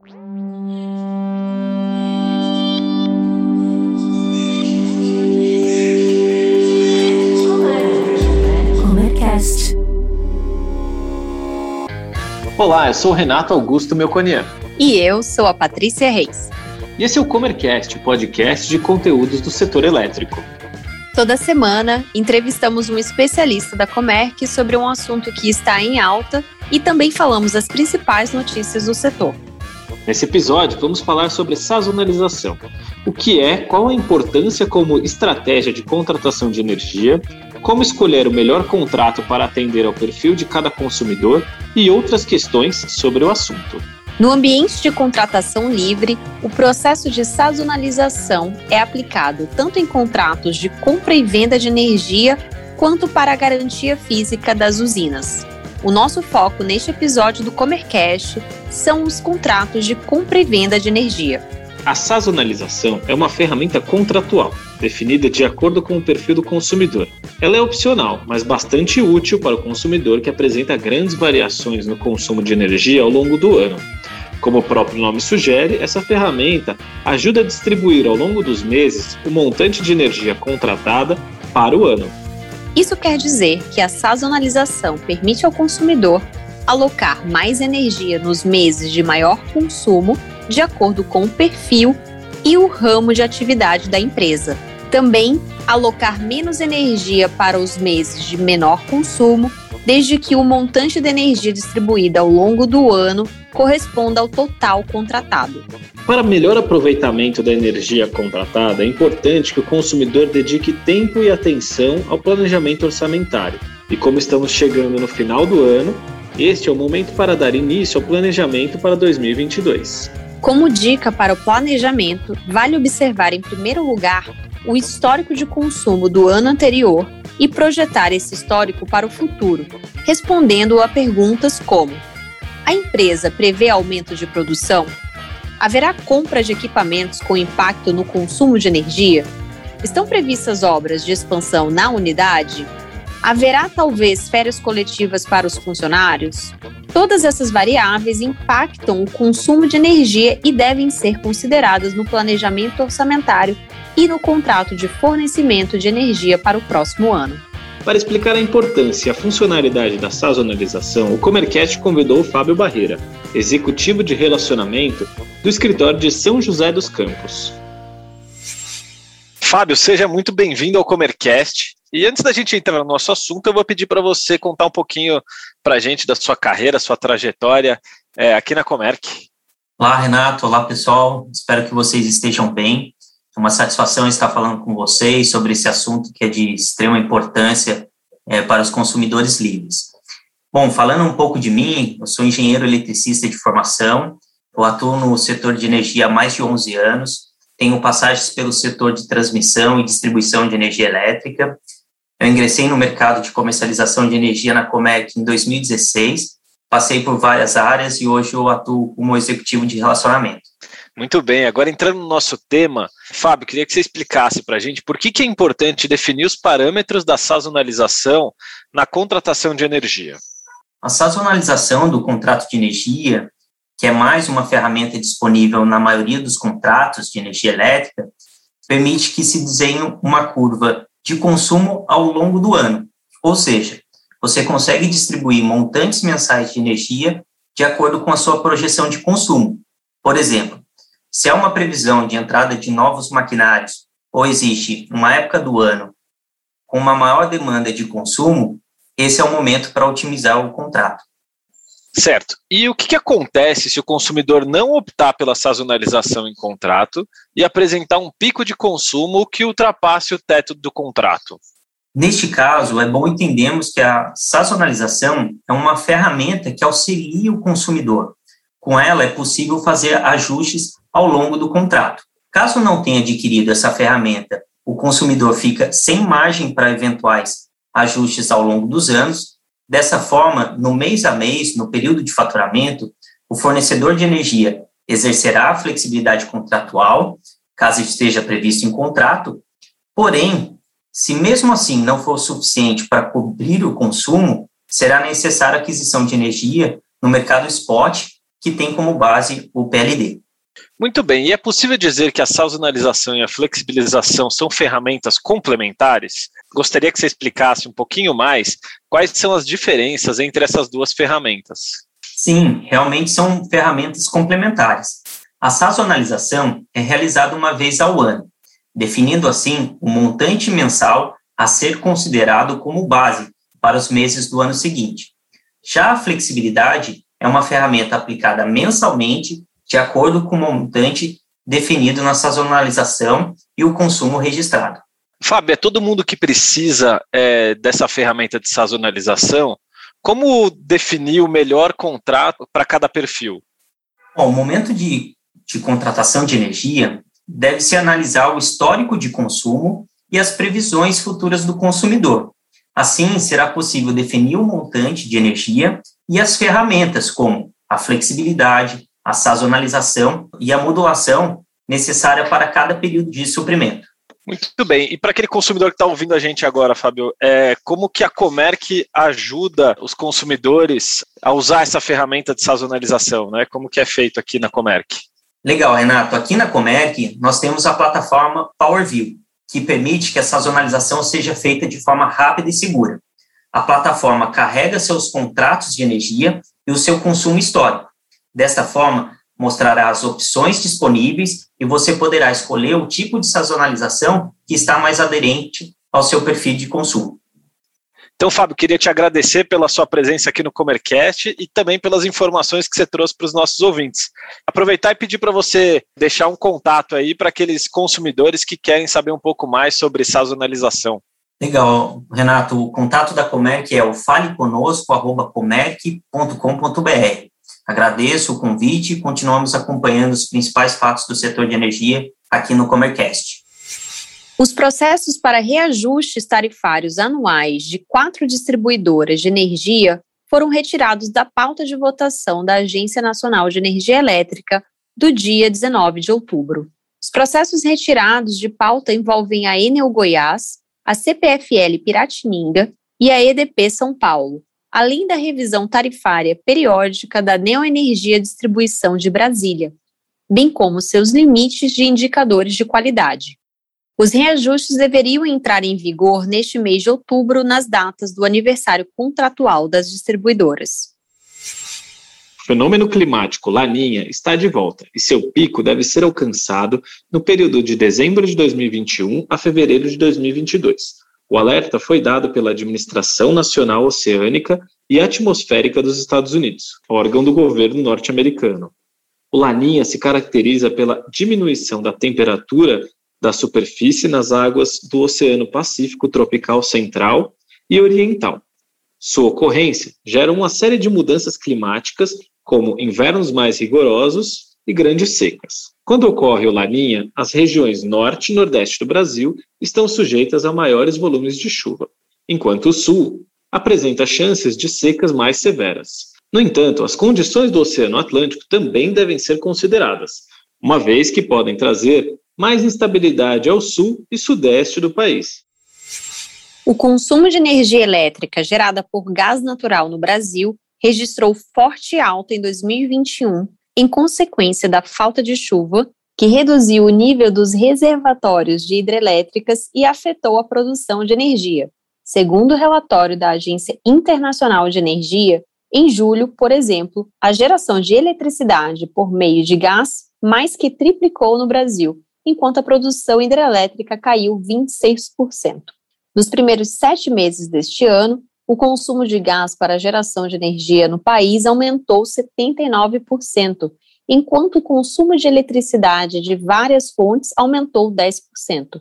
Comercast. Olá, eu sou o Renato Augusto Melconian. E eu sou a Patrícia Reis. E esse é o Comercast, o podcast de conteúdos do setor elétrico. Toda semana, entrevistamos um especialista da Comerc sobre um assunto que está em alta e também falamos as principais notícias do setor. Nesse episódio, vamos falar sobre sazonalização. O que é, qual a importância como estratégia de contratação de energia, como escolher o melhor contrato para atender ao perfil de cada consumidor e outras questões sobre o assunto. No ambiente de contratação livre, o processo de sazonalização é aplicado tanto em contratos de compra e venda de energia quanto para a garantia física das usinas. O nosso foco neste episódio do Comercast são os contratos de compra e venda de energia. A sazonalização é uma ferramenta contratual, definida de acordo com o perfil do consumidor. Ela é opcional, mas bastante útil para o consumidor que apresenta grandes variações no consumo de energia ao longo do ano. Como o próprio nome sugere, essa ferramenta ajuda a distribuir ao longo dos meses o montante de energia contratada para o ano. Isso quer dizer que a sazonalização permite ao consumidor alocar mais energia nos meses de maior consumo, de acordo com o perfil e o ramo de atividade da empresa. Também alocar menos energia para os meses de menor consumo, desde que o montante de energia distribuída ao longo do ano corresponda ao total contratado. Para melhor aproveitamento da energia contratada, é importante que o consumidor dedique tempo e atenção ao planejamento orçamentário. E como estamos chegando no final do ano, este é o momento para dar início ao planejamento para 2022. Como dica para o planejamento, vale observar em primeiro lugar o histórico de consumo do ano anterior e projetar esse histórico para o futuro, respondendo a perguntas como: a empresa prevê aumento de produção? Haverá compra de equipamentos com impacto no consumo de energia? Estão previstas obras de expansão na unidade? Haverá talvez férias coletivas para os funcionários? Todas essas variáveis impactam o consumo de energia e devem ser consideradas no planejamento orçamentário e no contrato de fornecimento de energia para o próximo ano. Para explicar a importância e a funcionalidade da sazonalização, o Comercast convidou o Fábio Barreira, executivo de relacionamento do escritório de São José dos Campos. Fábio, seja muito bem-vindo ao Comercast. E antes da gente entrar no nosso assunto, eu vou pedir para você contar um pouquinho para a gente da sua carreira, sua trajetória é, aqui na Comerc. Olá, Renato. Olá, pessoal. Espero que vocês estejam bem. Uma satisfação estar falando com vocês sobre esse assunto que é de extrema importância é, para os consumidores livres. Bom, falando um pouco de mim, eu sou engenheiro eletricista de formação, eu atuo no setor de energia há mais de 11 anos, tenho passagens pelo setor de transmissão e distribuição de energia elétrica. Eu ingressei no mercado de comercialização de energia na Comec em 2016, passei por várias áreas e hoje eu atuo como executivo de relacionamento. Muito bem, agora entrando no nosso tema, Fábio, queria que você explicasse para a gente por que, que é importante definir os parâmetros da sazonalização na contratação de energia. A sazonalização do contrato de energia, que é mais uma ferramenta disponível na maioria dos contratos de energia elétrica, permite que se desenhe uma curva de consumo ao longo do ano. Ou seja, você consegue distribuir montantes mensais de energia de acordo com a sua projeção de consumo. Por exemplo, se há uma previsão de entrada de novos maquinários ou existe uma época do ano com uma maior demanda de consumo, esse é o momento para otimizar o contrato. Certo. E o que, que, acontece se o consumidor não optar pela sazonalização em contrato e apresentar um pico de consumo que ultrapasse o teto do contrato? Neste caso, é bom entendermos que a sazonalização é uma ferramenta que auxilia o consumidor. Com ela, é possível fazer ajustes ao longo do contrato. Caso não tenha adquirido essa ferramenta, o consumidor fica sem margem para eventuais ajustes ao longo dos anos. Dessa forma, no mês a mês, no período de faturamento, o fornecedor de energia exercerá a flexibilidade contratual, caso esteja previsto em contrato, porém, se mesmo assim não for suficiente para cobrir o consumo, será necessária a aquisição de energia no mercado spot que tem como base o PLD. Muito bem, e é possível dizer que a sazonalização e a flexibilização são ferramentas complementares? Gostaria que você explicasse um pouquinho mais quais são as diferenças entre essas duas ferramentas. Sim, realmente são ferramentas complementares. A sazonalização é realizada uma vez ao ano, definindo assim o montante mensal a ser considerado como base para os meses do ano seguinte. Já a flexibilidade é uma ferramenta aplicada mensalmente de acordo com o montante definido na sazonalização e o consumo registrado. Fábio, é todo mundo que precisa é, dessa ferramenta de sazonalização. Como definir o melhor contrato para cada perfil? Bom, o momento de, de contratação de energia deve-se analisar o histórico de consumo e as previsões futuras do consumidor. Assim, será possível definir o montante de energia e as ferramentas, como a flexibilidade, a sazonalização e a modulação necessária para cada período de suprimento. Muito bem. E para aquele consumidor que está ouvindo a gente agora, Fábio, é, como que a Comerc ajuda os consumidores a usar essa ferramenta de sazonalização? Né? Como que é feito aqui na Comerc? Legal, Renato. Aqui na Comerc, nós temos a plataforma PowerView, que permite que a sazonalização seja feita de forma rápida e segura. A plataforma carrega seus contratos de energia e o seu consumo histórico. Desta forma, mostrará as opções disponíveis e você poderá escolher o tipo de sazonalização que está mais aderente ao seu perfil de consumo. Então, Fábio, queria te agradecer pela sua presença aqui no Comercast e também pelas informações que você trouxe para os nossos ouvintes. Aproveitar e pedir para você deixar um contato aí para aqueles consumidores que querem saber um pouco mais sobre sazonalização. Legal, Renato. O contato da Comerc é o faleconosco.comerc.com.br. Agradeço o convite e continuamos acompanhando os principais fatos do setor de energia aqui no Comercast. Os processos para reajustes tarifários anuais de quatro distribuidoras de energia foram retirados da pauta de votação da Agência Nacional de Energia Elétrica do dia 19 de outubro. Os processos retirados de pauta envolvem a Enel Goiás, a CPFL Piratininga e a EDP São Paulo, além da revisão tarifária periódica da Neoenergia Distribuição de Brasília, bem como seus limites de indicadores de qualidade. Os reajustes deveriam entrar em vigor neste mês de outubro, nas datas do aniversário contratual das distribuidoras. Fenômeno climático Laninha está de volta e seu pico deve ser alcançado no período de dezembro de 2021 a fevereiro de 2022 o alerta foi dado pela Administração Nacional Oceânica e Atmosférica dos Estados Unidos, órgão do governo norte-americano. O Laninha se caracteriza pela diminuição da temperatura da superfície nas águas do Oceano Pacífico tropical central e oriental. Sua ocorrência gera uma série de mudanças climáticas, como invernos mais rigorosos e grandes secas. Quando ocorre o Laninha, as regiões norte e nordeste do Brasil estão sujeitas a maiores volumes de chuva, enquanto o sul apresenta chances de secas mais severas. No entanto, as condições do Oceano Atlântico também devem ser consideradas, uma vez que podem trazer mais instabilidade ao sul e sudeste do país. O consumo de energia elétrica gerada por gás natural no Brasil registrou forte alta em 2021 em consequência da falta de chuva, que reduziu o nível dos reservatórios de hidrelétricas e afetou a produção de energia. Segundo o relatório da Agência Internacional de Energia, em julho, por exemplo, a geração de eletricidade por meio de gás mais que triplicou no Brasil, enquanto a produção hidrelétrica caiu 26%. Nos primeiros sete meses deste ano, o consumo de gás para geração de energia no país aumentou 79%, enquanto o consumo de eletricidade de várias fontes aumentou 10%.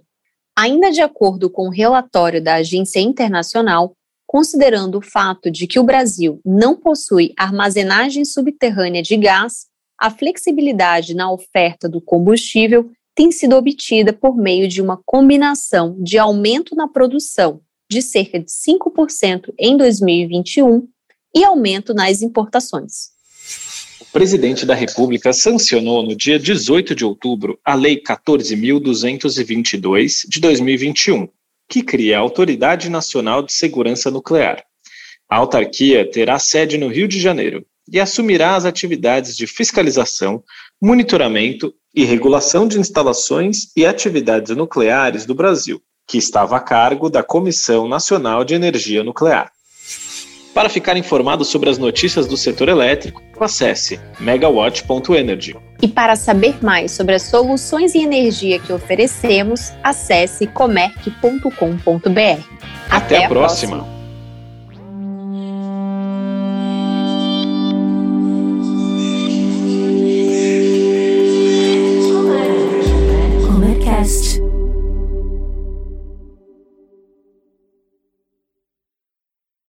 Ainda de acordo com o relatório da Agência Internacional, considerando o fato de que o Brasil não possui armazenagem subterrânea de gás, a flexibilidade na oferta do combustível tem sido obtida por meio de uma combinação de aumento na produção de cerca de 5% em 2021 e aumento nas importações. O presidente da República sancionou no dia 18 de outubro a Lei 14.222 de 2021, que cria a Autoridade Nacional de Segurança Nuclear. A autarquia terá sede no Rio de Janeiro. e assumirá as atividades de fiscalização, monitoramento e regulação de instalações e atividades nucleares do Brasil, que estava a cargo da Comissão Nacional de Energia Nuclear. Para ficar informado sobre as notícias do setor elétrico, acesse megawatt.energy. E para saber mais sobre as soluções em energia que oferecemos, acesse comerc.com.br. Até, Até, a próxima. próxima.